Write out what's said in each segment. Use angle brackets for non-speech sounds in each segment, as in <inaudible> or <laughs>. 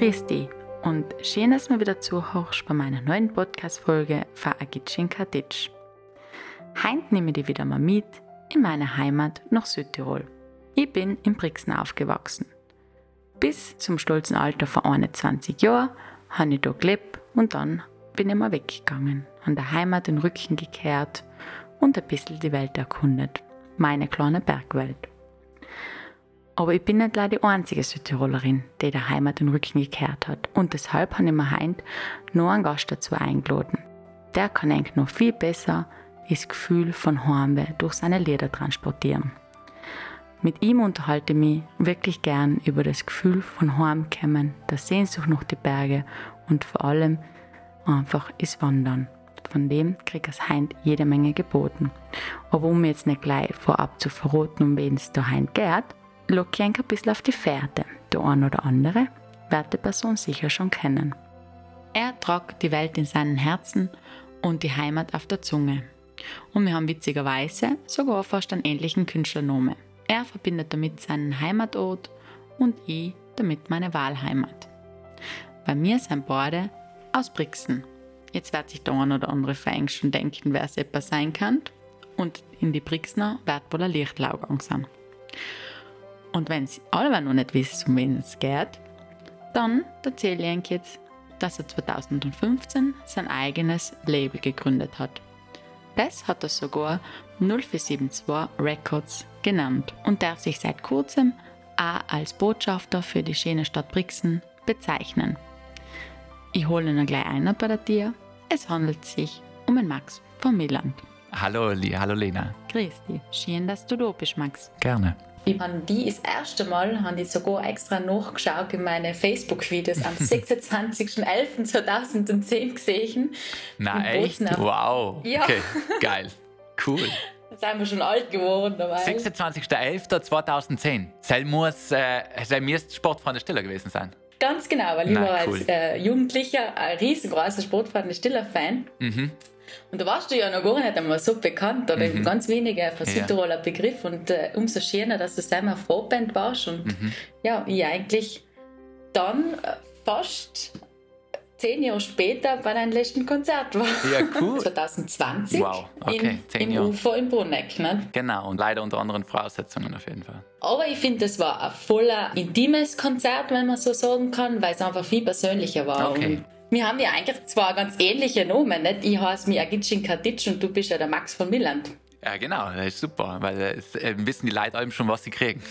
Grüß dich und schön, dass du wieder zuhörst bei meiner neuen Podcast-Folge von Agitschin Kaditsch. Heute nehme ich dich wieder mal mit in meine Heimat nach Südtirol. Ich bin in Brixen aufgewachsen. Bis zum stolzen Alter von 21 Jahren habe ich da gelebt und dann bin ich mal weggegangen, an der Heimat den Rücken gekehrt und ein bisschen die Welt erkundet. Meine kleine Bergwelt. Aber ich bin nicht leider die einzige Südtirolerin, die der Heimat den Rücken gekehrt hat. Und deshalb habe ich mir heute noch einen Gast dazu eingeladen. Der kann eigentlich noch viel besser das Gefühl von Heimweh durch seine Lieder transportieren. Mit ihm unterhalte ich mich wirklich gern über das Gefühl von Heimkommen, der Sehnsucht nach die Berge und vor allem einfach ist Wandern. Von dem kriegt es heint jede Menge geboten. Aber um jetzt nicht gleich vorab zu verraten, um wen es da heint geht, locke ein bisschen auf die Fährte. Der ein oder andere wird die Person sicher schon kennen. Er tragt die Welt in seinen Herzen und die Heimat auf der Zunge. Und wir haben witzigerweise sogar fast einen ähnlichen Künstlernamen. Er verbindet damit seinen Heimatort und ich damit meine Wahlheimat. Bei mir sind beide aus Brixen. Jetzt wird sich der ein oder andere Feind schon denken, wer es etwas sein kann. Und in die Brixner wird wohl ein Lichtlaugang sein. Und wenn Sie alle noch nicht wissen, um wen es geht, dann erzähle ich Ihnen jetzt, dass er 2015 sein eigenes Label gegründet hat. Das hat er sogar 0472 Records genannt und der sich seit kurzem auch als Botschafter für die schöne Stadt Brixen bezeichnen. Ich hole ihn gleich ein bei der Tier. Es handelt sich um den Max von Milland. Hallo, hallo Lena. Grüß dich. Schön, dass du da bist, Max. Gerne. Ich habe die das erste Mal, habe ich sogar extra nachgeschaut in meine Facebook-Videos am <laughs> 26.11.2010 gesehen. Na echt? Wow. Ja. Okay, geil. Cool. <laughs> Jetzt sind wir schon alt geworden. 26.11.2010. Soll muss, äh, soll müsste Sportfreunde Stiller gewesen sein. Ganz genau, weil ich Na, war cool. als äh, Jugendlicher ein riesengroßer Sportfreunde Stiller-Fan. Mhm. Und da warst du ja noch gar nicht einmal so bekannt oder mhm. ganz wenige von Südtiroler ja. Begriff und äh, umso schöner, dass du selber Vorband warst und mhm. ja, ich eigentlich dann äh, fast zehn Jahre später bei deinem letzten Konzert war. Ja, cool. <laughs> 2020 wow, okay, in, im Jahre. UFO in Bruneck. Ne? Genau, und leider unter anderen Voraussetzungen auf jeden Fall. Aber ich finde, das war ein voller intimes Konzert, wenn man so sagen kann, weil es einfach viel persönlicher war. Okay. Und wir haben ja eigentlich zwar ganz ähnliche Namen, nicht? Ich heiße mich Agitschin Kaditsch und du bist ja der Max von Milland. Ja, genau, das ist super, weil es äh, wissen die Leute allem schon, was sie kriegen.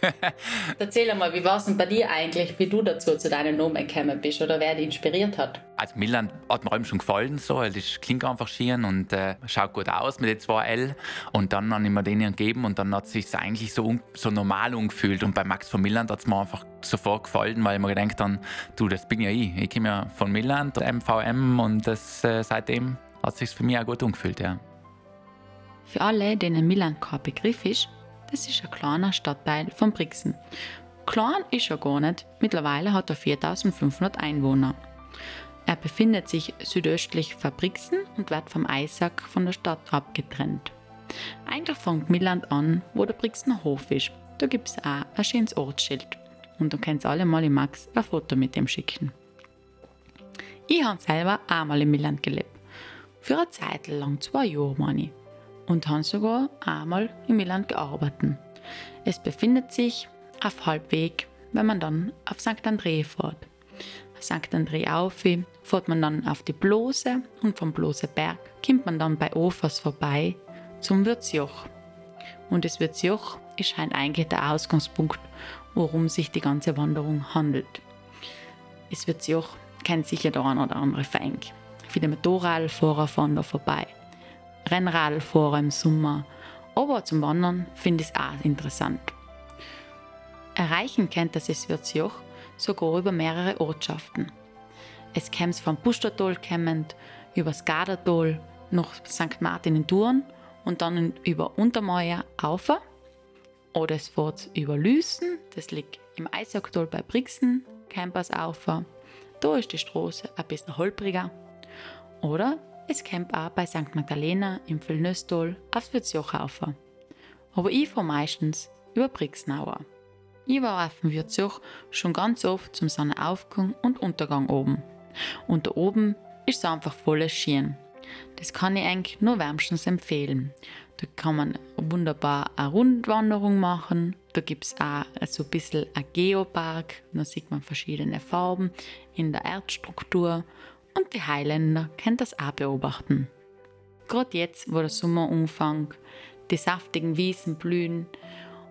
<laughs> Erzähl mal, wie war es denn bei dir eigentlich, wie du dazu zu deinem Namen gekommen bist oder wer dich inspiriert hat? Also Milan hat mir allem schon gefallen, so, das klingt einfach schön und äh, schaut gut aus mit den zwei L. Und dann habe ich mir den gegeben und dann hat es sich eigentlich so, so normal angefühlt. Und bei Max von Milan hat es mir einfach sofort gefallen, weil ich mir gedacht habe, du, das bin ja ich. Ich komme ja von Milan, MVM und das, äh, seitdem hat es sich für mich auch gut angefühlt, ja. Für alle, denen Milan kein Begriff ist, das ist ein kleiner Stadtteil von Brixen. Klein ist er gar nicht, mittlerweile hat er 4500 Einwohner. Er befindet sich südöstlich von Brixen und wird vom Eisack von der Stadt abgetrennt. Eigentlich fängt Milland an, wo der Brixener Hof ist. Da gibt es auch ein schönes Ortsschild. Und du kannst alle mal im Max ein Foto mit dem schicken. Ich habe selber auch mal in Milland gelebt. Für eine Zeit lang, zwei Jahre meine ich und haben sogar einmal in Milan gearbeitet. Es befindet sich auf Halbweg, wenn man dann auf St. André fährt. Auf St. André auf, fährt man dann auf die Blose und vom Blose Berg kommt man dann bei Ofers vorbei zum Würzjoch. Und das Würzjoch ist eigentlich der Ausgangspunkt, worum sich die ganze Wanderung handelt. Das Würzjoch kennt sicher der ein oder andere Feind. Viele Motorradfahrer fahren da vorbei. Rennradfahrer im Sommer. Aber zum Wandern finde ich es auch interessant. Erreichen kennt das Eswirtsjoch sogar über mehrere Ortschaften. Es kämmt vom Pustertal über das Gardertal nach St. Martin in Thurn und dann über Untermeier auf. Oder es fährt über Lüsen, das liegt im Eisacktal bei Brixen, Campers auf. Da ist die Straße ein bisschen holpriger. Oder kommt auch bei St. Magdalena im Wirzjoch auf. Aber ich fahre meistens über Brixnauer. Ich war auf dem Wirtsuch schon ganz oft zum Sonnenaufgang und Untergang oben. Und da oben ist es einfach voll schön. Das kann ich eigentlich nur wärmstens empfehlen. Da kann man wunderbar eine Rundwanderung machen. Da gibt es auch so ein bisschen ein Geopark. Da sieht man verschiedene Farben in der Erdstruktur. Und die Highländer können das auch beobachten. Gerade jetzt, wo der Sommer umfängt, die saftigen Wiesen blühen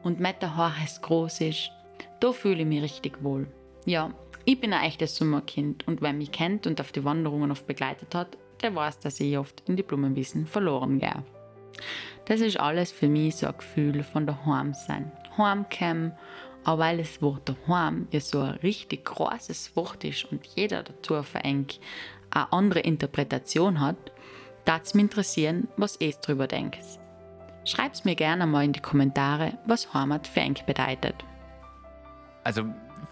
und Metterhaarhes groß ist, da fühle ich mich richtig wohl. Ja, ich bin ein echtes Sommerkind und wer mich kennt und auf die Wanderungen oft begleitet hat, der weiß, dass ich oft in die Blumenwiesen verloren gehe. Das ist alles für mich so ein Gefühl von daheim sein. Heimkommen, aber weil das Wort daheim ja so ein richtig großes Wort ist und jeder dazu verengt eine andere Interpretation hat, es mich interessieren, was ihr darüber denkt. Schreibt mir gerne mal in die Kommentare, was Heimat für euch bedeutet. Also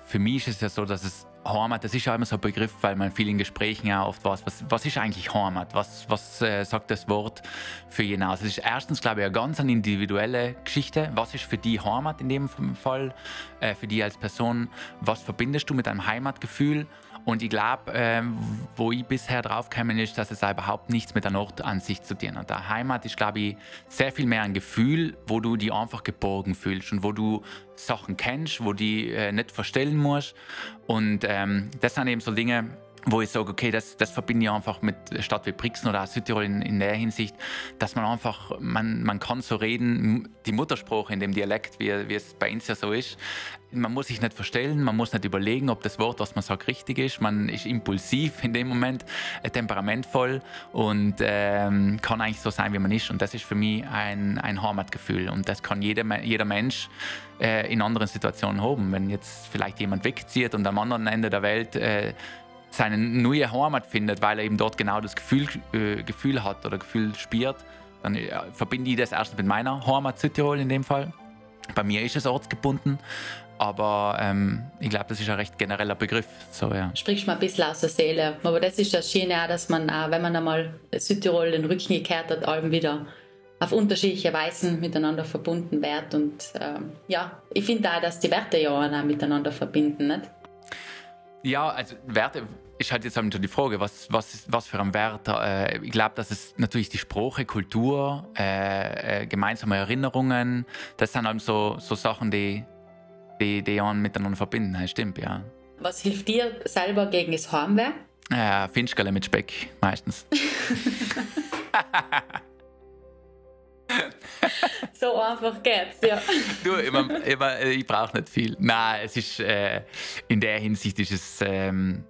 für mich ist es ja so, dass es Heimat, das ist ja immer so ein Begriff, weil man viel in Gesprächen auch oft weiß, was, was ist eigentlich Heimat? Was, was äh, sagt das Wort für jeden aus? Es ist erstens, glaube ich, eine ganz eine individuelle Geschichte. Was ist für die Heimat in dem Fall, äh, für die als Person? Was verbindest du mit einem Heimatgefühl? Und ich glaube, äh, wo ich bisher drauf gekommen ist, dass es überhaupt nichts mit der Ortansicht zu tun hat. Der Heimat ist, glaube ich, sehr viel mehr ein Gefühl, wo du dich einfach geborgen fühlst und wo du Sachen kennst, wo du äh, nicht verstellen musst. Und ähm, das sind eben so Dinge, wo ich sage, okay, das, das verbinde ich einfach mit Stadt wie Brixen oder Südtirol in, in der Hinsicht, dass man einfach, man, man kann so reden, die Muttersprache in dem Dialekt, wie, wie es bei uns ja so ist, man muss sich nicht verstellen, man muss nicht überlegen, ob das Wort, was man sagt, richtig ist. Man ist impulsiv in dem Moment, äh, temperamentvoll und ähm, kann eigentlich so sein, wie man ist. Und das ist für mich ein, ein Heimatgefühl. Und das kann jeder, jeder Mensch äh, in anderen Situationen haben. Wenn jetzt vielleicht jemand wegzieht und am anderen Ende der Welt äh, seine neue Heimat findet, weil er eben dort genau das Gefühl, äh, Gefühl hat oder Gefühl spürt, dann äh, verbinde ich das erst mit meiner Heimat Südtirol in dem Fall. Bei mir ist es ortsgebunden, aber ähm, ich glaube, das ist ein recht genereller Begriff. So, ja. Sprichst mal ein bisschen aus der Seele. Aber das ist das Schöne auch, dass man, auch, wenn man einmal Südtirol den Rücken gekehrt hat, allem wieder auf unterschiedliche Weisen miteinander verbunden wird. Und ähm, ja, ich finde auch, dass die Werte ja auch miteinander verbinden. Nicht? Ja, also Werte ist halt jetzt die Frage, was, was, was für ein Wert. Äh, ich glaube, dass es natürlich die Sprache, Kultur, äh, äh, gemeinsame Erinnerungen, das sind halt so, so Sachen, die, die, die einen miteinander verbinden. Das stimmt, ja. Was hilft dir selber gegen das Heimweh? Ja, Finchgale mit Speck meistens. <laughs> <laughs> <laughs> so einfach geht's, ja. Du, immer, immer, ich brauche nicht viel. Nein, es ist äh, in der Hinsicht ist es ähm,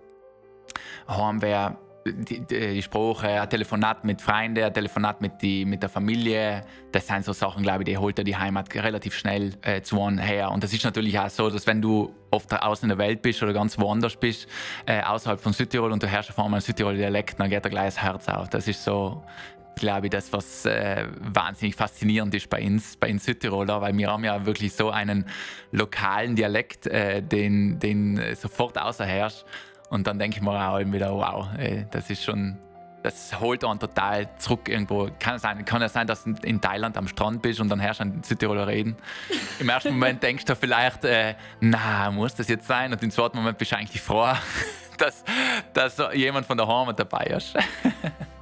Heimweh, die, die Sprache, ein Telefonat mit Freunden, ein Telefonat mit, die, mit der Familie, das sind so Sachen, glaube ich, die holt er die Heimat relativ schnell äh, zu einem her. Und das ist natürlich auch so, dass wenn du oft außen in der Welt bist oder ganz woanders bist, äh, außerhalb von Südtirol und du hörst auf einmal Südtirol Dialekt, dann geht da gleich das Herz auf. Das ist so, glaube ich, das, was äh, wahnsinnig faszinierend ist bei uns, bei uns Südtiroler, weil wir haben ja wirklich so einen lokalen Dialekt, äh, den, den sofort außerherrscht. Und dann denke ich mir auch wieder, wow, ey, das ist schon, das holt einen total zurück irgendwo. Kann es sein, kann es sein, dass du in Thailand am Strand bist und dann herrscht an Südtiroler reden. Im ersten Moment denkst du vielleicht, äh, na, muss das jetzt sein? Und im zweiten Moment bist du eigentlich froh, <laughs> dass, dass jemand von der Heimat dabei ist. <laughs>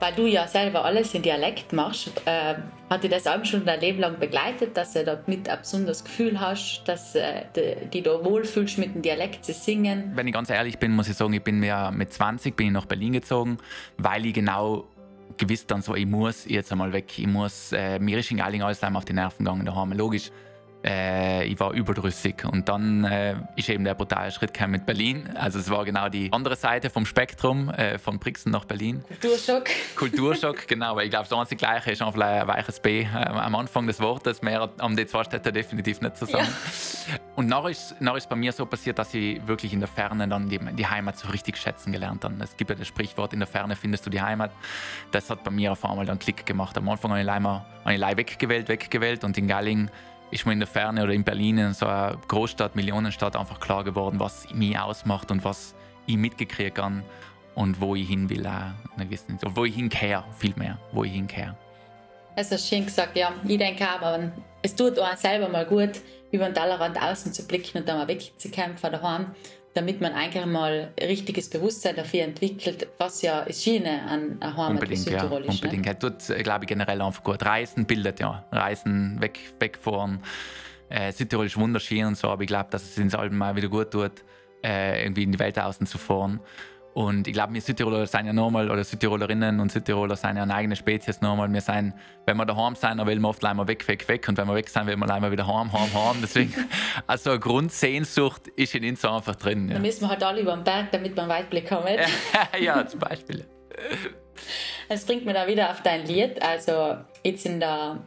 weil du ja selber alles in Dialekt machst, äh, hat dich das auch schon dein Leben lang begleitet, dass du damit ein besonderes Gefühl hast, dass äh, du da wohlfühlst, mit dem Dialekt zu singen? Wenn ich ganz ehrlich bin, muss ich sagen, ich bin mir mit 20 bin ich nach Berlin gezogen, weil ich genau gewiss dann so, ich muss jetzt einmal weg, ich muss, äh, mir ist in Galling alles auf die Nerven gegangen daheim, logisch äh, ich war überdrüssig. Und dann äh, ist eben der brutale Schritt mit Berlin. Also es war genau die andere Seite vom Spektrum, äh, von Brixen nach Berlin. Kulturschock. Kulturschock, <laughs> genau. Weil ich glaube, das einzige Gleiche ist einfach ein weiches B äh, am Anfang des Wortes. Mehr haben die zwei Städte definitiv nicht zusammen. Ja. Und nachher ist, ist bei mir so passiert, dass ich wirklich in der Ferne dann die, die Heimat so richtig schätzen gelernt habe. Es gibt ja das Sprichwort, in der Ferne findest du die Heimat. Das hat bei mir auf einmal dann Klick gemacht. Am Anfang habe ich leider, habe ich weggewählt, weggewählt und in Galling ist mir in der Ferne oder in Berlin, in so einer Großstadt, Millionenstadt, einfach klar geworden, was mich ausmacht und was ich mitgekriegt habe und wo ich hin will. Auch, wo ich hinkehre, viel mehr, wo ich hinkehre. Es ist schön gesagt, ja. Ich denke aber, es tut auch selber mal gut, über den Tellerrand außen zu blicken und dann mal wegzukommen von daheim, damit man eigentlich mal richtiges Bewusstsein dafür entwickelt, was ja ist Schiene an Heimat unbedingt, ja, ist. Unbedingt, ne? tut, glaube ich, generell einfach gut. Reisen bildet ja, Reisen, weg, wegfahren. Äh, Südtirol ist wunderschön und so, aber ich glaube, dass es ins Alben mal wieder gut tut, äh, irgendwie in die Welt außen zu fahren. Und ich glaube, wir Südtiroler sind ja normal, oder Südtirolerinnen und Südtiroler sind ja eine eigene Spezies normal. Wir sind, wenn wir daheim sind, dann will man oft einmal weg, weg, weg. Und wenn wir weg sind, will man einmal wieder heim, heim, heim. Deswegen, <laughs> also eine Grundsehnsucht ist in uns einfach drin. Ja. Dann müssen wir halt alle über den Berg, damit wir einen Weitblick haben. <laughs> ja, zum Beispiel. Es bringt mir da wieder auf dein Lied. Also jetzt in der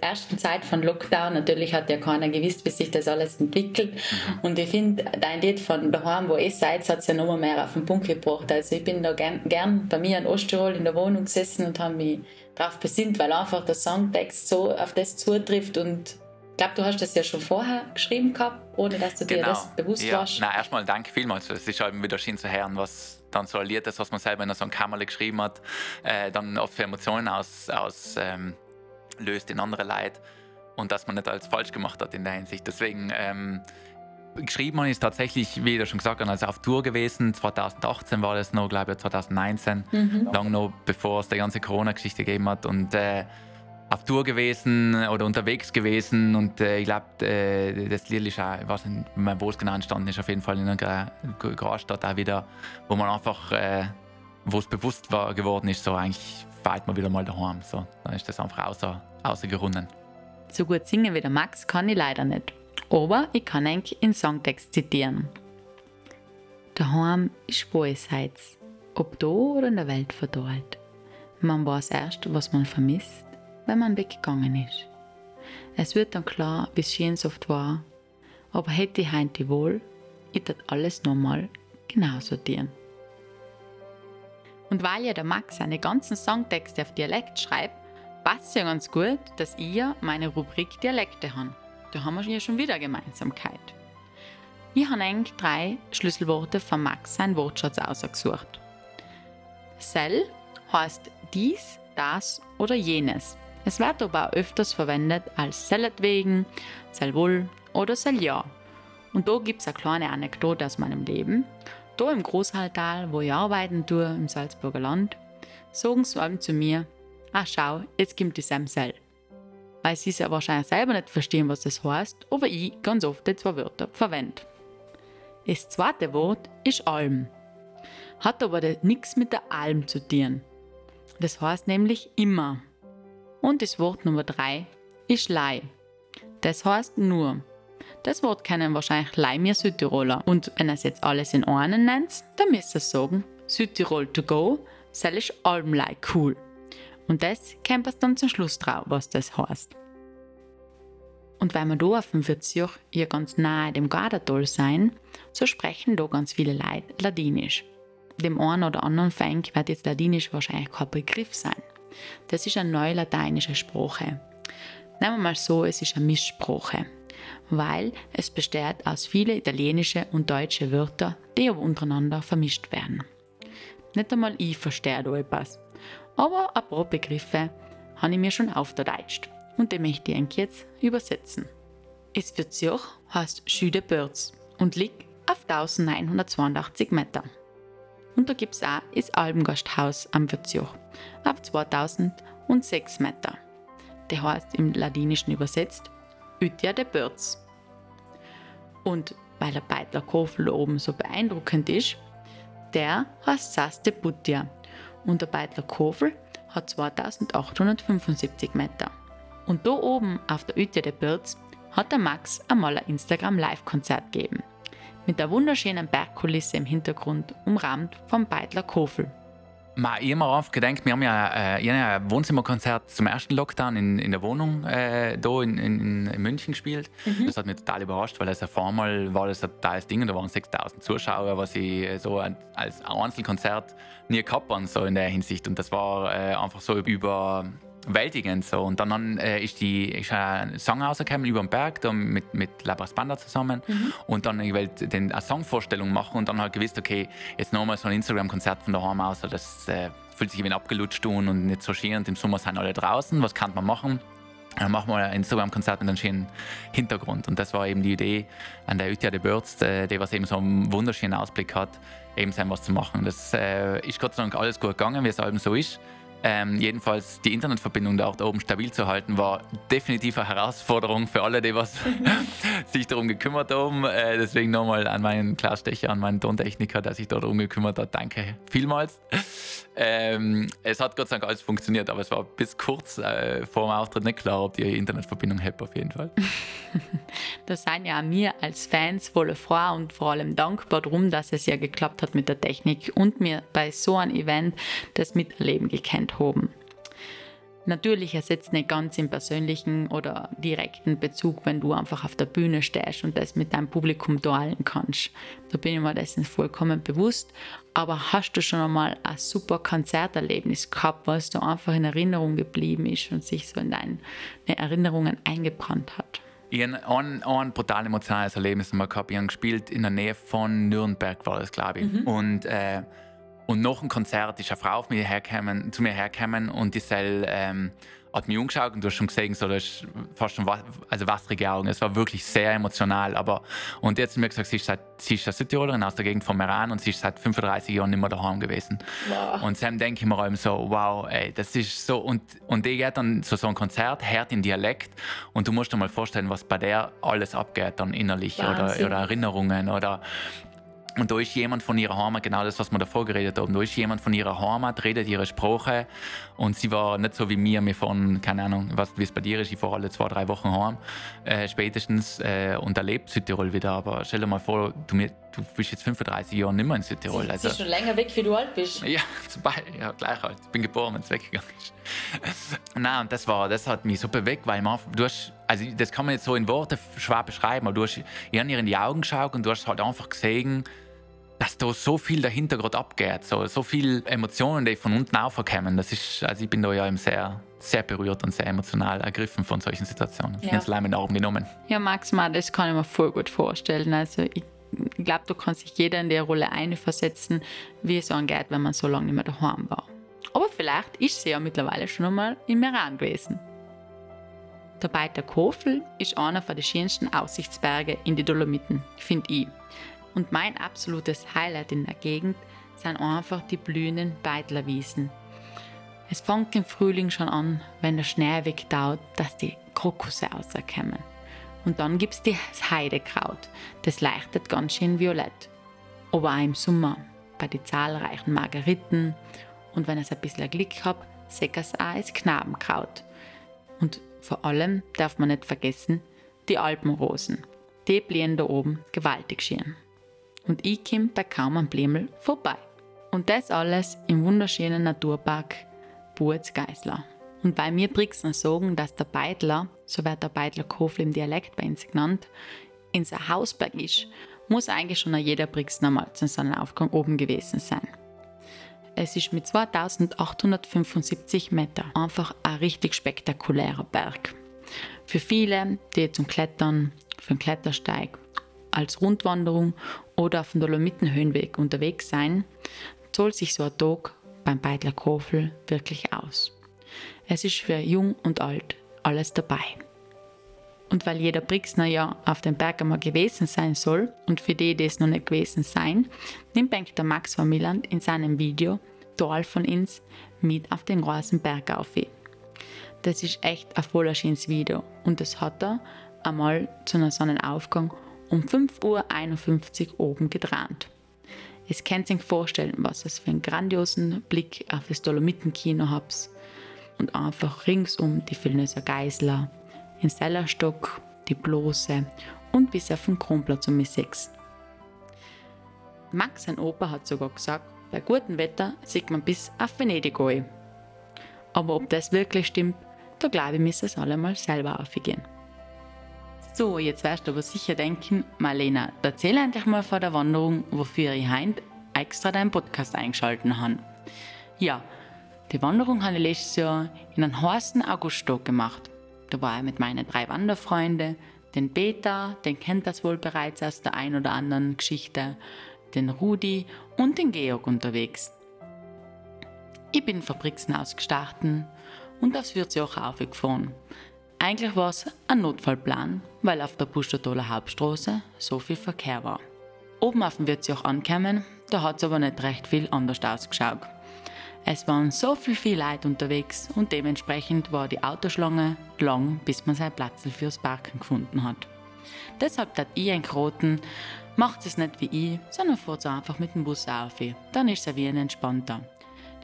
ersten Zeit von Lockdown, natürlich hat ja keiner gewusst, wie sich das alles entwickelt. Mhm. Und ich finde, dein Lied von daheim, wo ihr seid, hat es ja noch mehr auf den Punkt gebracht. Also ich bin da gern, gern bei mir in Osttirol in der Wohnung gesessen und habe mich darauf besinnt, weil einfach der Songtext so auf das zutrifft und ich glaube, du hast das ja schon vorher geschrieben gehabt, ohne dass du genau. dir das bewusst ja. warst. Na, erstmal danke vielmals. Es ist eben wieder schön zu hören, was dann so ein Lied ist, was man selber in so einem Kammerle geschrieben hat, äh, dann oft für Emotionen aus, aus ähm, löst in andere Leid und dass man nicht alles falsch gemacht hat in der Hinsicht. Deswegen ähm, geschrieben ist tatsächlich, wie du schon gesagt hast, also auf Tour gewesen. 2018 war das noch, glaube ich, 2019, mhm. lang noch bevor es die ganze Corona-Geschichte gegeben hat und äh, auf Tour gewesen oder unterwegs gewesen und äh, ich glaube, äh, das Lied ist auch, ich weiß nicht, wo es genau entstanden ist, auf jeden Fall in einer Großstadt auch wieder, wo man einfach, äh, wo es bewusst war, geworden ist, so eigentlich fällt man wieder mal daheim. So, dann ist das einfach außer, außergerunden. So gut singen wie der Max kann ich leider nicht. Aber ich kann eigentlich in Songtext zitieren. Daheim ist Weisheits, ob da oder in der Welt verdorrt. Man weiß erst, was man vermisst, wenn man weggegangen ist. Es wird dann klar, wie es schön so oft war, aber hätte ich heute wohl, ich tat alles nochmal genauso sortieren. Und weil ja der Max seine ganzen Songtexte auf Dialekt schreibt, passt ja ganz gut, dass ihr meine Rubrik Dialekte habt. Da haben wir ja schon wieder Gemeinsamkeit. Ich habe eigentlich drei Schlüsselworte von Max sein Wortschatz ausgesucht. Sell heißt dies, das oder jenes. Es wird aber auch öfters verwendet als selletwegen, sellwohl oder selljahr. Und da gibt es eine kleine Anekdote aus meinem Leben. Da im Großhaltal, wo ich arbeiten tue, im Salzburger Land, sagen sie allem zu mir, ach schau, jetzt kommt die Samsel. Weil sie es ja wahrscheinlich selber nicht verstehen, was das heißt, aber ich ganz oft die zwei Wörter verwende. Das zweite Wort ist Alm. Hat aber nichts mit der Alm zu tun. Das heißt nämlich immer. Und das Wort Nummer drei ist Lei. Das heißt nur. Das Wort kennen wahrscheinlich Leimir Südtiroler. Und wenn ihr es jetzt alles in einen nennt, dann müsst ihr sagen, Südtirol to go, das ist allem cool. Und das kennt ihr dann zum Schluss drauf, was das heißt. Und weil wir da auf dem Wirzjoch hier ganz nahe dem Gardatal sein, so sprechen da ganz viele Leute Ladinisch. Dem einen oder anderen Fänk wird jetzt Ladinisch wahrscheinlich kein Begriff sein. Das ist eine neue lateinische Sprache. Nehmen wir mal so, es ist eine Mischsprache weil es besteht aus vielen italienische und deutsche Wörter, die aber untereinander vermischt werden. Nicht einmal ich verstehe da etwas, aber ein paar Begriffe habe ich mir schon aufgedeutscht und die möchte ich jetzt übersetzen. Es wird Zürich heißt Schüde Börz und liegt auf 1982 Meter. Und da gibt es auch das Alpengasthaus am Wirzjoch auf 2006 Meter. Der heißt im Ladinischen übersetzt Ütja de Börz. Und weil der Beitler Kofel oben so beeindruckend ist, der heißt Saste Butja und der Beitler Kofel hat 2875 Meter. Und da oben auf der Ütja de Börz hat der Max einmal ein Instagram Live-Konzert gegeben. Mit der wunderschönen Bergkulisse im Hintergrund, umrahmt vom Beitler Kofel. Ma, ich habe mir oft gedacht, wir haben ja, äh, ein Wohnzimmerkonzert zum ersten Lockdown in, in der Wohnung äh, da in, in, in München gespielt. Mhm. Das hat mich total überrascht, weil das ja vormal war das ein totales Ding und da waren 6000 Zuschauer, was ich äh, so als Einzelkonzert nie gehabt habe, so in der Hinsicht. Und das war äh, einfach so über überwältigend. So. Und dann äh, ist, die, ist ein Song rausgekommen über den Berg da mit, mit Labras Banda zusammen. Mhm. Und dann ich wollte den, eine Songvorstellung machen und dann halt gewusst, okay, jetzt nochmal so ein Instagram-Konzert von daheim aus. Das äh, fühlt sich wie abgelutscht an und nicht so schön. Und im Sommer sind alle draußen. Was kann man machen? dann machen wir ein Instagram-Konzert mit einem schönen Hintergrund. Und das war eben die Idee an der Utia de Birds, die was eben so einen wunderschönen Ausblick hat, eben sein was zu machen. Das äh, ist Gott sei Dank alles gut gegangen, wie es eben so ist. Ähm, jedenfalls die Internetverbindung da oben stabil zu halten, war definitiv eine Herausforderung für alle, die was <laughs> sich darum gekümmert haben. Äh, deswegen nochmal an meinen Klaus Stecher, an meinen Tontechniker, der sich darum gekümmert hat. Danke vielmals. Ähm, es hat Gott sei Dank alles funktioniert, aber es war bis kurz äh, vor dem Auftritt nicht klar, ob die Internetverbindung hält auf jeden Fall. <laughs> da sind ja wir als Fans voller Freude und vor allem dankbar darum, dass es ja geklappt hat mit der Technik und mir bei so einem Event das Miterleben gekannt haben. Natürlich ersetzt nicht ganz im persönlichen oder direkten Bezug, wenn du einfach auf der Bühne stehst und das mit deinem Publikum teilen kannst. Da bin ich mir dessen vollkommen bewusst. Aber hast du schon einmal ein super Konzerterlebnis gehabt, was da einfach in Erinnerung geblieben ist und sich so in deine Erinnerungen eingebrannt hat? Ich habe ein, ein brutal emotionales Erlebnis mal gehabt. Ich habe gespielt in der Nähe von Nürnberg, war das, glaube ich. Mhm. Und äh, und nach dem Konzert ist eine Frau auf mich hergekommen, zu mir hergekommen und die soll, ähm, hat mich umgeschaut und du hast schon gesehen, so, das fast schon also wässrige Augen. Es war wirklich sehr emotional. Aber, und jetzt hat mir gesagt, sie ist, seit, sie ist eine Südtirolerin aus der Gegend von Meran und sie ist seit 35 Jahren nicht mehr daheim gewesen. Wow. Und dann denke ich mir eben so, wow, ey, das ist so. Und, und die geht dann zu so einem Konzert, hört in Dialekt und du musst dir mal vorstellen, was bei der alles abgeht dann innerlich oder, oder Erinnerungen oder und da ist jemand von ihrer Heimat, genau das, was wir davor geredet haben, da ist jemand von ihrer Heimat, redet ihre Sprache und sie war nicht so wie mir, wir fahren, keine Ahnung, wie es bei dir ist, ich fahre alle zwei, drei Wochen heim, äh, spätestens äh, und erlebt Südtirol wieder, aber stell dir mal vor, du, du bist jetzt 35 Jahre nicht mehr in Südtirol. Sie, also, sie ist schon länger weg, wie du alt bist. Ja, <laughs> zum Beispiel, ja gleich alt, ich bin geboren, wenn es weggegangen ist. <laughs> Nein, und das, war, das hat mich so bewegt, weil man, du hast, also das kann man jetzt so in Worten schwer beschreiben, aber du hast, ich habe ihr in die Augen geschaut und du hast halt einfach gesehen, dass da so viel dahinter gerade abgeht, so, so viele Emotionen, die von unten aufkommen. Das ist, also ich bin da ja sehr, sehr berührt und sehr emotional ergriffen von solchen Situationen. Ja. Ganz allein in den Arm genommen. Ja, Max, das kann ich mir voll gut vorstellen. Also ich, ich glaube, du kannst sich jeder in der Rolle einversetzen, wie es angeht, wenn man so lange nicht mehr daheim war. Aber vielleicht ist sie ja mittlerweile schon einmal in Meran gewesen. Der Beiter Kofel ist einer der schönsten Aussichtsberge in die Dolomiten, finde ich. Und mein absolutes Highlight in der Gegend sind einfach die blühenden Beidlerwiesen. Es fängt im Frühling schon an, wenn der Schnee wegdauert, dass die Krokusse rauskommen. Und dann gibt es das Heidekraut, das leuchtet ganz schön violett. Aber auch im Sommer, bei den zahlreichen Margeriten und wenn es ein bisschen Glück hat, säckert es auch als Knabenkraut. Und vor allem darf man nicht vergessen, die Alpenrosen. Die blühen da oben gewaltig schön und ich komme bei kaum am Blemel vorbei. Und das alles im wunderschönen Naturpark Burz-Geisler. Und weil mir Brixen sagen, dass der Beidler, so wird der Beidler Kofel im Dialekt bei uns genannt, in sein Hausberg ist, muss eigentlich schon jeder Brixner mal zu seinem Aufgang oben gewesen sein. Es ist mit 2875 Meter einfach ein richtig spektakulärer Berg. Für viele, die zum Klettern, für einen Klettersteig als Rundwanderung oder auf dem Dolomitenhöhenweg unterwegs sein, zahlt sich so ein Tag beim Beidler Kofel wirklich aus. Es ist für jung und alt alles dabei. Und weil jeder Brixner ja auf dem Berg einmal gewesen sein soll und für die, die es noch nicht gewesen sein, nimmt eigentlich der Max von Milland in seinem Video Tal von uns mit auf den großen Berg auf. Das ist echt ein voller Video und das hat er einmal zu einem Sonnenaufgang um 5.51 Uhr oben gedreht. Es könnt sich vorstellen, was es für einen grandiosen Blick auf das Dolomitenkino habt und einfach ringsum die Villnöser Geisler, den Sellerstock, die Blose und bis auf den Kronplatz um 6. Max, sein Opa, hat sogar gesagt, bei gutem Wetter sieht man bis auf Venedig gehen. Aber ob das wirklich stimmt, da glaube ich, müssen es alle mal selber aufgehen. So, jetzt wirst du aber sicher denken, Marlena, erzähl endlich mal vor der Wanderung, wofür ich heint extra deinen Podcast eingeschalten habe. Ja, die Wanderung habe ich letztes Jahr in einem heißen Augusttag gemacht. Da war ich mit meinen drei Wanderfreunden, den Peter, den kennt das wohl bereits aus der ein oder anderen Geschichte, den Rudi und den Georg unterwegs. Ich bin von Brixen aus gestartet und aufs Würzjoch aufgefahren. Eigentlich war es ein Notfallplan, weil auf der Pustertoler Hauptstraße so viel Verkehr war. Oben auf dem Wirtsjoch angekommen, da hat es aber nicht recht viel anders ausgeschaut. Es waren so viel, viel Leute unterwegs und dementsprechend war die Autoschlange lang, bis man seinen Platz fürs Parken gefunden hat. Deshalb hat ich ein Kroten, macht es nicht wie ich, sondern fahrt einfach mit dem Bus auf. Dann ist es wie entspannter.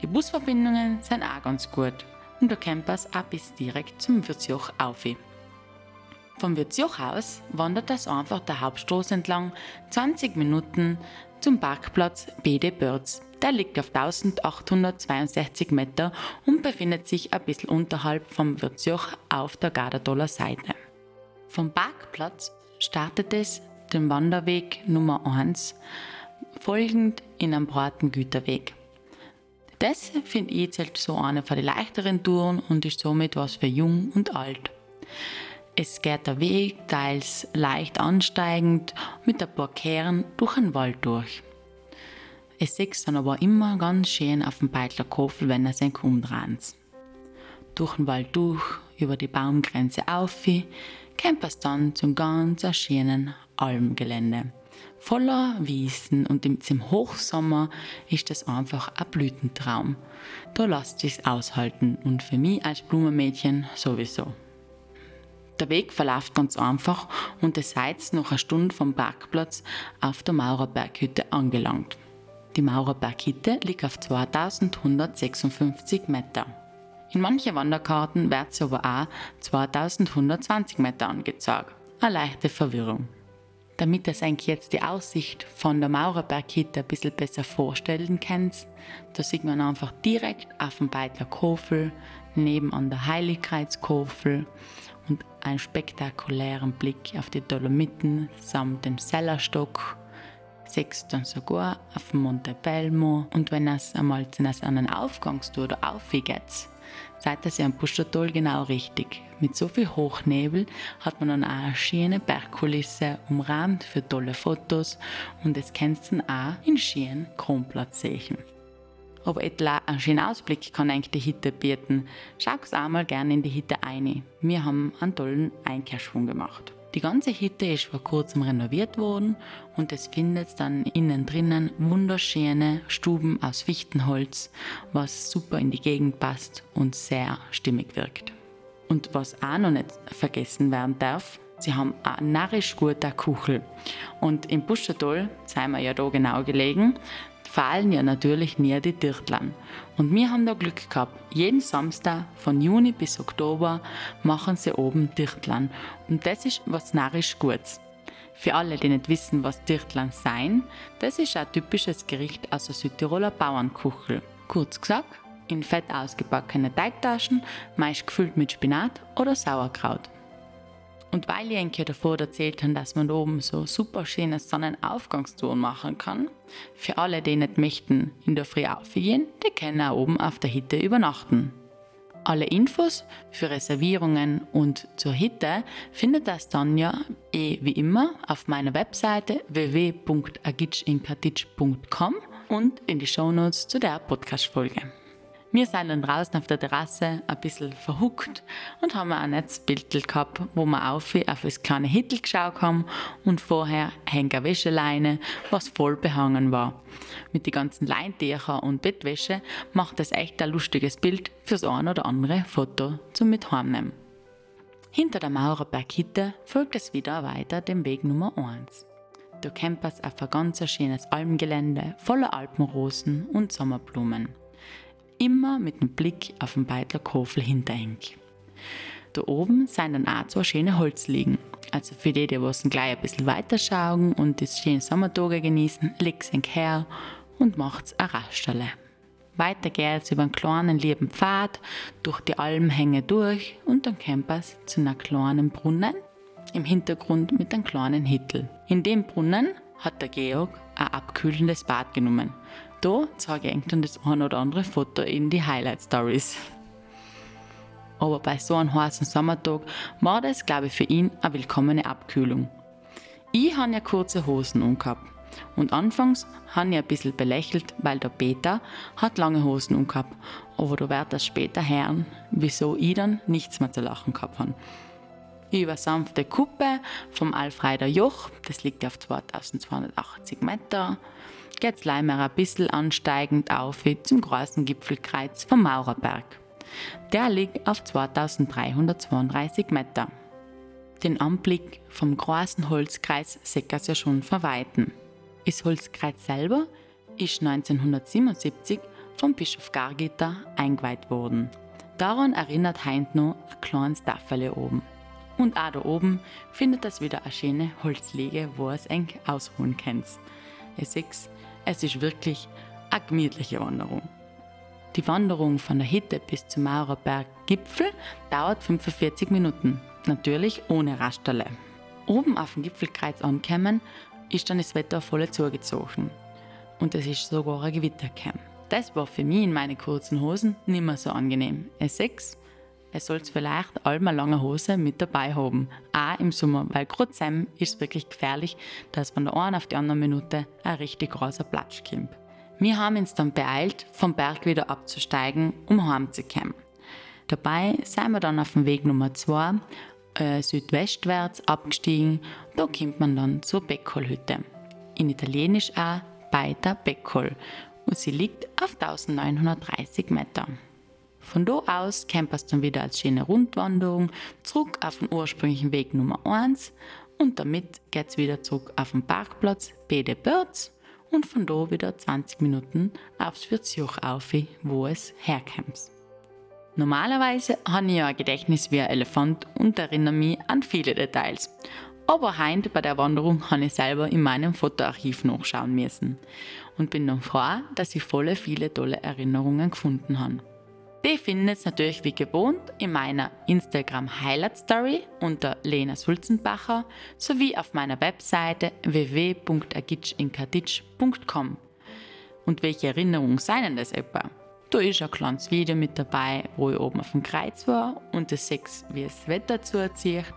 Die Busverbindungen sind auch ganz gut und der Campus auch bis direkt zum Wirtsjoch auf. Vom Wirtsjoch aus wandert es einfach der Hauptstraße entlang 20 Minuten zum Parkplatz BD Birds. Der liegt auf 1862 Meter und befindet sich ein bisschen unterhalb vom Wirtsjoch auf der Gardadoler Seite. Vom Parkplatz startet es den Wanderweg Nummer 1 folgend in einem breiten Güterweg. Das finde ich zählt so eine von den leichteren Touren und ist somit was für jung und alt. Es geht der Weg teils leicht ansteigend mit ein paar Kehren durch den Wald durch. Es sieht dann aber immer ganz schön auf dem Beitler Kofel, wenn er sein umdreht. Durch den Wald durch, über die Baumgrenze auf, kommt es dann zum ganz schönen Almgelände. Voller Wiesen und im Hochsommer ist das einfach ein Blütentraum. Da lasst sich's aushalten und für mich als Blumenmädchen sowieso. Der Weg verläuft ganz einfach und ihr seid noch eine Stunde vom Parkplatz auf der Maurerberghütte angelangt. Die Maurerberghütte liegt auf 2156 Meter. In manchen Wanderkarten wird sie aber auch 2120 Meter angezeigt. Eine leichte Verwirrung. Damit ihr euch jetzt die Aussicht von der Maurerberghütte ein bisschen besser vorstellen könnt, da sieht man einfach direkt auf dem Beitler Kofel, nebenan der Heiligkeitskofel und einen spektakulären Blick auf die Dolomiten samt dem Sellerstock. Sechst dann sogar auf Monte Belmo und wenn es einmal zu einer Aufgangstour oder aufgeht, seid ihr am Pustertal genau richtig. Mit so viel Hochnebel hat man dann auch eine schöne Bergkulisse umrahmt für tolle Fotos und es kannst du auch in schönen Kronplatz sehen. Aber etwa einen schönen Ausblick kann eigentlich die Hütte bieten. Schaut auch mal gerne in die Hütte ein. Wir haben einen tollen Einkehrschwung gemacht. Die ganze Hütte ist vor kurzem renoviert worden und es findet dann innen drinnen wunderschöne Stuben aus Fichtenholz, was super in die Gegend passt und sehr stimmig wirkt. Und was auch noch nicht vergessen werden darf, sie haben eine narrisch gute Kuchel. Und im Buschertal, seien wir ja da genau gelegen, fallen ja natürlich nie die Dirtlern. Und wir haben da Glück gehabt. Jeden Samstag von Juni bis Oktober machen sie oben Dirtlern. Und das ist was narrisch Gutes. Für alle, die nicht wissen, was Dirtlern sein, das ist ein typisches Gericht aus der Südtiroler Bauernkuchel. Kurz gesagt, in fett ausgebackene Teigtaschen, meist gefüllt mit Spinat oder Sauerkraut. Und weil ich Enke davor erzählt habe, dass man oben so super schöne Sonnenaufgangstouren machen kann, für alle, die nicht möchten in der Früh aufgehen, die können auch oben auf der Hütte übernachten. Alle Infos für Reservierungen und zur Hütte findet das dann eh wie immer auf meiner Webseite www.agitchinkatitsch.com und in die Shownotes zu der Podcast-Folge. Wir sind dann draußen auf der Terrasse ein bisschen verhuckt und haben ein nettes Bild gehabt, wo wir auf, auf das kleine Hittel geschaut haben und vorher hängt eine Wäscheleine, was voll behangen war. Mit den ganzen Leintüchern und Bettwäsche macht das echt ein lustiges Bild fürs ein oder andere Foto zum Mitheimnehmen. Hinter der Maurerberghütte folgt es wieder weiter dem Weg Nummer 1. Du campers auf ein ganz schönes Almgelände voller Alpenrosen und Sommerblumen immer mit dem Blick auf den Beitler Kofel hinterhängen. Da oben sind dann auch zwei schöne Holzliegen. Also für die, die was gleich ein bisschen weiter schauen und das schöne Sommertage genießen, legt ein her und macht's eine Raststelle. Weiter geht's über einen kleinen lieben Pfad durch die Almhänge durch und dann es zu einer kleinen Brunnen im Hintergrund mit einem kleinen Hittel. In dem Brunnen hat der Georg ein abkühlendes Bad genommen da zeige ich dann das ein oder andere Foto in die Highlight Stories. Aber bei so einem heißen Sommertag war das, glaube ich, für ihn eine willkommene Abkühlung. Ich habe ja kurze Hosen umgehabt. Und anfangs habe ich ein bisschen belächelt, weil der Peter hat lange Hosen umgehabt. Aber du wirst das später hören, wieso ich dann nichts mehr zu lachen gehabt habe. über sanfte Kuppe vom Alfreider Joch, das liegt auf 2280 Meter, geht leider ein bisschen ansteigend auf zum großen Gipfelkreuz vom Maurerberg. Der liegt auf 2332 Meter. Den Anblick vom großen Holzkreis es ja schon von Weitem. Das Holzkreuz selber ist 1977 vom Bischof Gargitter eingeweiht worden. Daran erinnert heint noch ein kleines Tafel oben. Und auch da oben findet es wieder eine schöne Holzliege, wo es eng ausruhen könnt. Ihr seht, es ist wirklich eine gemütliche Wanderung. Die Wanderung von der Hitte bis zum Maurerberggipfel dauert 45 Minuten, natürlich ohne Raststelle. Oben auf dem Gipfelkreuz ankommen, ist dann das Wetter voll zugezogen und es ist sogar ein Gewitter gekommen. Das war für mich in meinen kurzen Hosen nicht mehr so angenehm. Ein 6 es sollt vielleicht einmal lange Hose mit dabei haben, auch im Sommer, weil gerade dann ist es wirklich gefährlich, dass von der einen auf die andere Minute ein richtig großer Platsch kommt. Wir haben uns dann beeilt, vom Berg wieder abzusteigen, um heimzukommen. Dabei sind wir dann auf dem Weg Nummer 2 äh, südwestwärts abgestiegen. Da kommt man dann zur Beckholhütte. In Italienisch auch Baita Beccol und sie liegt auf 1930 Meter. Von da aus camperst dann wieder als schöne Rundwanderung zurück auf den ursprünglichen Weg Nummer 1 und damit geht es wieder zurück auf den Parkplatz Bede Birds und von da wieder 20 Minuten aufs Würzjoch auf, wo es herkommt. Normalerweise habe ich ja ein Gedächtnis wie ein Elefant und erinnere mich an viele Details. Aber heute bei der Wanderung habe ich selber in meinem Fotoarchiv nachschauen müssen und bin dann froh, dass ich volle viele tolle Erinnerungen gefunden habe. Die findet ihr natürlich wie gewohnt in meiner Instagram Highlight Story unter Lena Sulzenbacher sowie auf meiner Webseite www.agitchinkaditsch.com. Und welche Erinnerungen seien das etwa? Da ist ein kleines Video mit dabei, wo ich oben auf dem Kreuz war und das sechs, wie das Wetter zuzieht.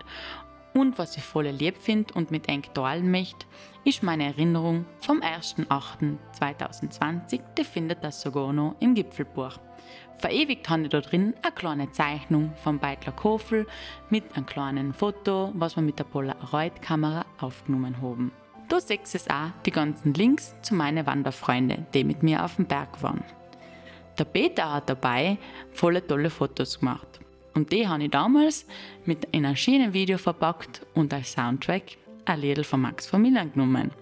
Und was ich voll lieb finde und mit eng teilen möchte, ist meine Erinnerung vom 1.8.2020, die findet das sogar noch im Gipfelbuch. Verewigt habe ich da drin eine kleine Zeichnung vom Beitler Kofel mit einem kleinen Foto, was wir mit der Polaroid-Kamera aufgenommen haben. Da seht ihr auch die ganzen Links zu meinen Wanderfreunden, die mit mir auf dem Berg waren. Der Peter hat dabei volle tolle Fotos gemacht. Und die habe ich damals mit einem schönen Video verpackt und als Soundtrack ein Lied von Max von Milan genommen.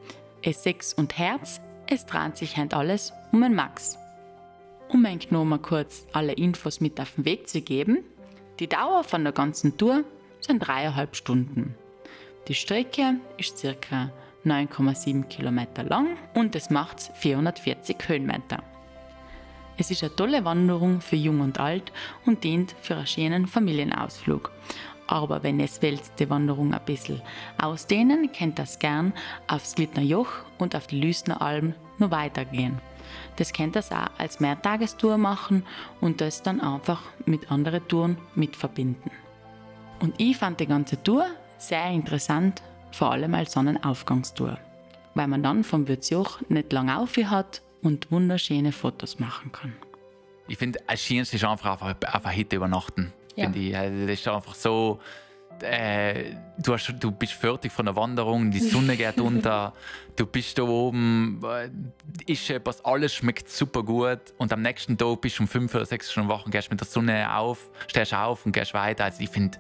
Es Sex und Herz, es dreht sich halt alles um den Max. Um euch noch mal kurz alle Infos mit auf den Weg zu geben, die Dauer von der ganzen Tour sind dreieinhalb Stunden. Die Strecke ist ca. 9,7 Kilometer lang und es macht 440 Höhenmeter. Es ist eine tolle Wanderung für Jung und Alt und dient für einen schönen Familienausflug. Aber wenn es willst, die Wanderung ein bisschen ausdehnen, könnt das gern aufs Glittner Joch und auf die Lüsner Alm noch weitergehen. Das könnt ihr auch als Mehrtagestour machen und das dann einfach mit anderen Touren mit verbinden. Und ich fand die ganze Tour sehr interessant, vor allem als Sonnenaufgangstour, weil man dann vom Würzjoch nicht lang auf hat und wunderschöne Fotos machen kann. Ich finde, als Schönste ist einfach auf, auf einer Hütte übernachten. Ja. Ich. Also, das ist einfach so äh, du, hast, du bist fertig von der Wanderung, die Sonne geht <laughs> unter, du bist da oben, äh, isst etwas, alles schmeckt super gut und am nächsten Tag bist du um fünf oder sechs Stunden wach und gehst mit der Sonne auf, stehst auf und gehst weiter. Also ich finde,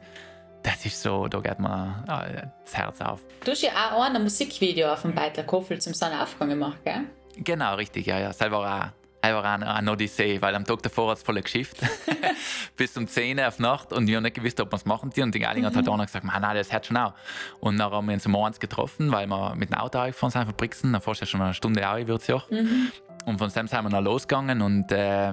das ist so, da geht mir äh, das Herz auf. Du hast ja auch ein Musikvideo auf dem Beiter Koffel zum Sonnenaufgang gemacht, gell? Genau, richtig, ja, ja. Selber auch einfach eine, Odyssee, weil am Tag davor hat es voll geschifft. <laughs> Bis um 10 Uhr auf Nacht und ich habe nicht gewusst, ob wir es machen. Und die Eiling mhm. hat halt auch noch gesagt, nein, das hört schon auch. Und dann haben wir uns um eins getroffen, weil wir mit dem Auto gefahren sind von Brixen. Dann fährst du ja schon eine Stunde auch, wird es ja. Mhm. Und von Sam sind wir dann losgegangen und äh,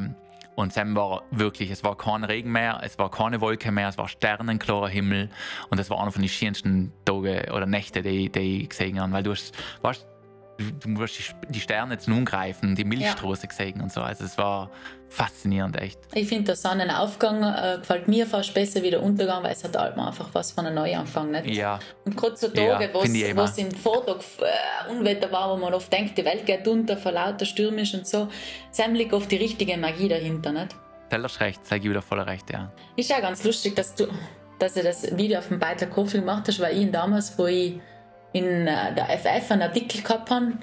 und Sam war wirklich, es war kein Regen mehr, es war keine Wolke mehr, es war sternenklarer Himmel und es war einer von den schönsten Tagen oder Nächte, die, die ich gesehen habe, weil du hast, weißt, du musst die Sterne jetzt nun greifen, die Milchstraße ja. gesehen und so. Also es war faszinierend, echt. Ich finde, der Sonnenaufgang äh, gefällt mir fast besser wie der Untergang, weil es hat halt einfach was von einem Neuanfang. Nicht? Ja. Und gerade so Tage, ja, wo es im Vortag äh, Unwetter war, wo man oft denkt, die Welt geht unter, vor lauter stürmisch und so, Sam liegt oft die richtige Magie dahinter. Nicht? Ist recht, sage ich wieder voll recht, ja. Ist ja ganz lustig, dass du dass du das Video auf dem Beitrag Kofi gemacht hast, weil ich damals, wo ich in äh, der FF einen Artikel gehabt habe,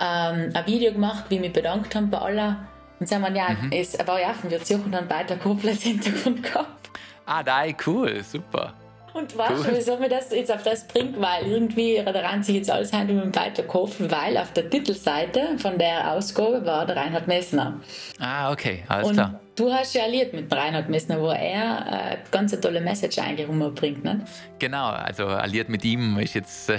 ähm, ein Video gemacht, wie ich mich bedankt habe bei aller. Und sie haben ja, mhm. es war ja offen, wir suchen dann Kofi als Hintergrund <laughs> gehabt. Ah, da, cool, super. Und weißt du, wieso mir das jetzt auf das bringt? Weil irgendwie rennt sich jetzt alles hand um den Walter Kofen, weil auf der Titelseite von der Ausgabe war der Reinhard Messner. Ah, okay, alles und klar. Du hast ja alliert mit Reinhard Messner, wo er äh, ganz eine tolle Message eigentlich rumbringt, ne? Genau, also alliert mit ihm ist jetzt äh,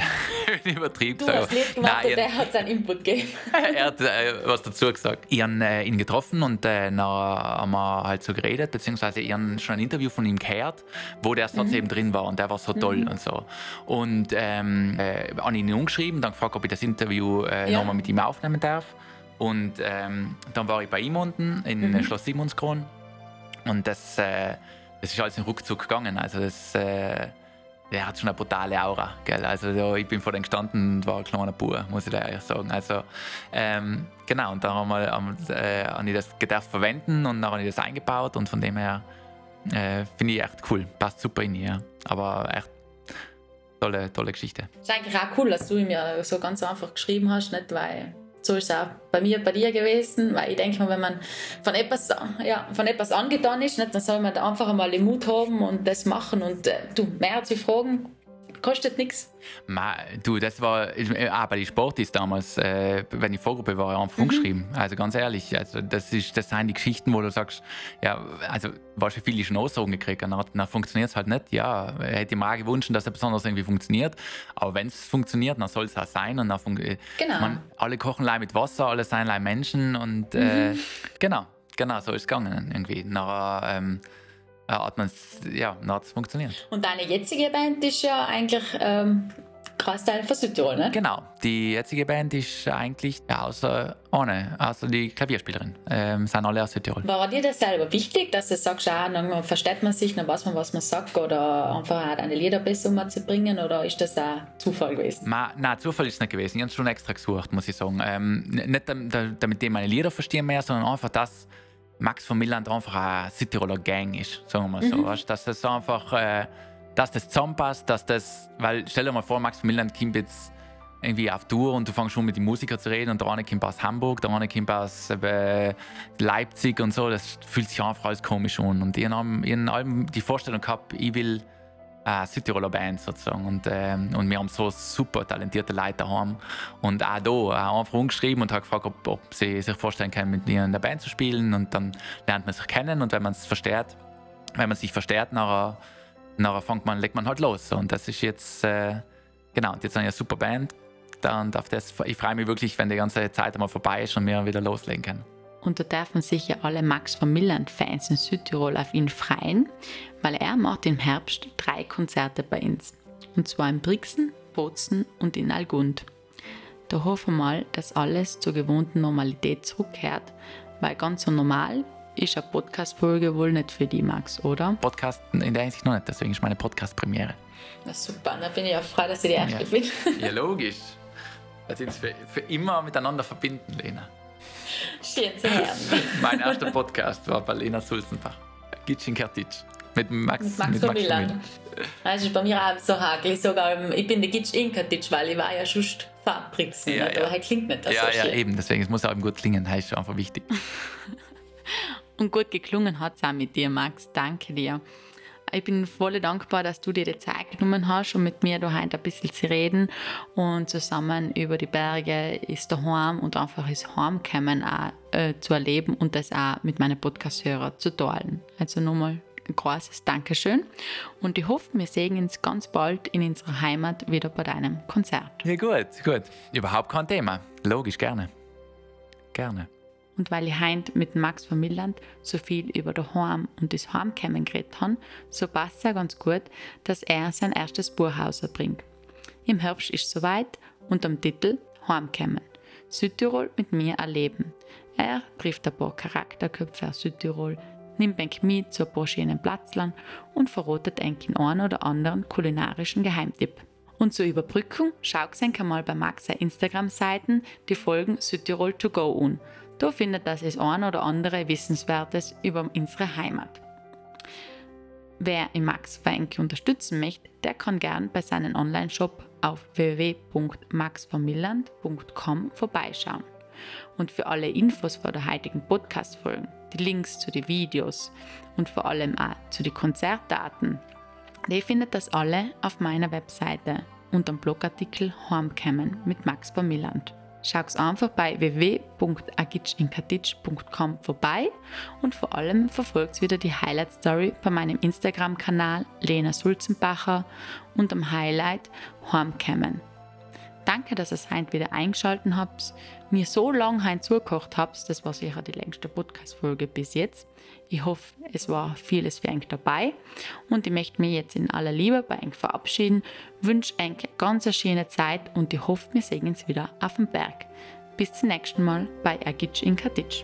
<laughs> übertrieben. Du hast Lied gemacht Nein, und er hat seinen Input gegeben. <laughs> er hat äh, was dazu gesagt. Ich habe äh, ihn getroffen und äh, dann haben wir halt so geredet, beziehungsweise ich habe schon ein Interview von ihm gehört, wo der Satz mhm. eben drin war und der war so toll mhm. und so. Und ähm, äh, habe ihn umgeschrieben, dann gefragt, ob ich das Interview äh, ja. nochmal mit ihm aufnehmen darf. Und ähm, dann war ich bei ihm unten in mhm. Schloss Simonskron und das, äh, das ist alles in Ruckzuck gegangen. Also das, äh, der hat schon eine brutale Aura. Gell? Also so, ich bin vor dem gestanden und war ein kleiner Bub, muss ich da ehrlich sagen. Also ähm, genau, und dann haben wir, haben, äh, habe ich das gedacht verwenden und dann habe ich das eingebaut und von dem her äh, finde ich echt cool. Passt super in ihr. Aber echt tolle, tolle Geschichte. Es ist eigentlich auch cool, dass du mir so ganz einfach geschrieben hast, nicht weil so ist es auch bei mir, bei dir gewesen, weil ich denke mal, wenn man von etwas, ja, von etwas angetan ist, nicht, dann soll man da einfach einmal den Mut haben und das machen und äh, du, mehr zu fragen, kostet nichts. Du, das war äh, auch bei den Sportis damals, äh, wenn ich Vorgruppe war, einfach mhm. umgeschrieben. Also ganz ehrlich, also das, ist, das sind die Geschichten, wo du sagst, ja, also wahrscheinlich viele schon Aussagen gekriegt, dann, dann funktioniert es halt nicht. Ja, hätte ich mir auch gewünscht, dass es besonders irgendwie funktioniert. Aber wenn es funktioniert, dann soll es auch sein. Und dann äh, genau. Man, alle kochen leid mit Wasser, alle sind leid Menschen und äh, mhm. genau, genau, so ist es gegangen irgendwie. Nachher, ähm, hat man ja, hat es funktioniert. Und deine jetzige Band ist ja eigentlich ähm, Großteil von Südtirol, ne? Genau, die jetzige Band ist eigentlich ja, außer ohne, außer die Klavierspielerin, ähm, sind alle aus Südtirol. War dir das selber wichtig, dass du sagst, ah, dann versteht man sich, dann weiß man, was man sagt oder einfach auch deine Lieder besser umzubringen oder ist das auch Zufall gewesen? Ma, nein, Zufall ist es nicht gewesen. Ich habe es schon extra gesucht, muss ich sagen. Ähm, nicht damit ich meine Lieder verstehe mehr, sondern einfach das, Max von Milland einfach eine Südtiroler Gang ist, sagen wir mal so. Mhm. Weißt, dass das einfach, äh, dass das zusammenpasst, dass das, weil stell dir mal vor, Max von Milland kommt jetzt irgendwie auf Tour und du fängst schon mit den Musikern zu reden und der eine kommt aus Hamburg, der andere kommt aus äh, Leipzig und so, das fühlt sich einfach alles komisch an. Und ich habe die Vorstellung gehabt, ich will äh, Südtiroler Band sozusagen. Und, ähm, und wir haben so super talentierte Leute daheim. Und auch da auch einfach umgeschrieben und habe gefragt, ob, ob, sie sich vorstellen können, mit mir in der Band zu spielen. Und dann lernt man sich kennen und wenn man es versteht, wenn man sich versteht, nachher, nachher fängt man, legt man halt los. Und das ist jetzt, äh, genau, und jetzt eine super Band. Und auf das, ich freue mich wirklich, wenn die ganze Zeit einmal vorbei ist und wir wieder loslegen können. Und da dürfen sich ja alle Max von Milland-Fans in Südtirol auf ihn freuen, weil er macht im Herbst drei Konzerte bei uns. Und zwar in Brixen, Bozen und in Algund. Da hoffen wir mal, dass alles zur gewohnten Normalität zurückkehrt, weil ganz so normal ist eine Podcast-Folge wohl nicht für die, Max, oder? Podcast in der Hinsicht noch nicht, deswegen ist meine Podcast-Premiere. Na super, da bin ich auch froh, dass ich die erste ja. bin. ja, logisch. Dass wir uns für, für immer miteinander verbinden, Lena. Schön zu hören. mein erster Podcast war bei Lena Sulzenbach. Gitschin Kertic. Mit Max, mit Max, mit. Das ist bei mir auch so hakelig. Ich, sogar, ich bin der Gitsch Inkatic, weil ich war ja schon Fabrix. Ja, ja. Aber halt klingt nicht das Ja, so ja, schön. eben. Deswegen es muss auch gut klingen. Das ist einfach wichtig. <laughs> Und gut geklungen hat es auch mit dir, Max. Danke dir. Ich bin voll dankbar, dass du dir die Zeit genommen hast, um mit mir da ein bisschen zu reden und zusammen über die Berge ist daheim und einfach das Heimkommen auch äh, zu erleben und das auch mit meinen Podcast-Hörern zu teilen. Also nochmal ein großes Dankeschön und ich hoffe, wir sehen uns ganz bald in unserer Heimat wieder bei deinem Konzert. Ja gut, gut. Überhaupt kein Thema. Logisch, gerne. Gerne und weil ich heint mit Max von Milland so viel über das Heim und das Heimkommen geredet habe, so passt es auch ganz gut, dass er sein erstes Buch rausbringt. Im Herbst ist es soweit und am Titel Heimkommen. Südtirol mit mir erleben. Er trifft ein paar Charakterköpfe aus Südtirol, nimmt ein mit zu ein paar schönen Platzlern und verrotet einen einen oder anderen kulinarischen Geheimtipp. Und zur Überbrückung schaut euch einmal bei Max Instagram-Seiten die Folgen Südtirol to go an. Da findet das das ein oder andere Wissenswertes über unsere Heimat. Wer im Max Weinke unterstützen möchte, der kann gern bei seinem Online-Shop auf www.maxvermilland.com vorbeischauen. Und für alle Infos vor der heutigen Podcast-Folgen, die Links zu den Videos und vor allem auch zu den Konzertdaten, die findet das alle auf meiner Webseite unter dem Blogartikel Hormkämmen mit Max Vermilland. Schaut einfach bei www.agitchinkatitsch.com vorbei und vor allem verfolgt wieder die Highlight Story bei meinem Instagram-Kanal Lena Sulzenbacher und am Highlight Hormkämmen. Danke, dass ihr heute wieder eingeschaltet habt, mir so lange heute zugekocht habt. Das war sicher die längste Podcast-Folge bis jetzt. Ich hoffe, es war vieles für euch dabei und ich möchte mich jetzt in aller Liebe bei euch verabschieden, wünsche euch eine ganz schöne Zeit und ich hoffe, wir sehen uns wieder auf dem Berg. Bis zum nächsten Mal bei Ergitsch in Katitsch.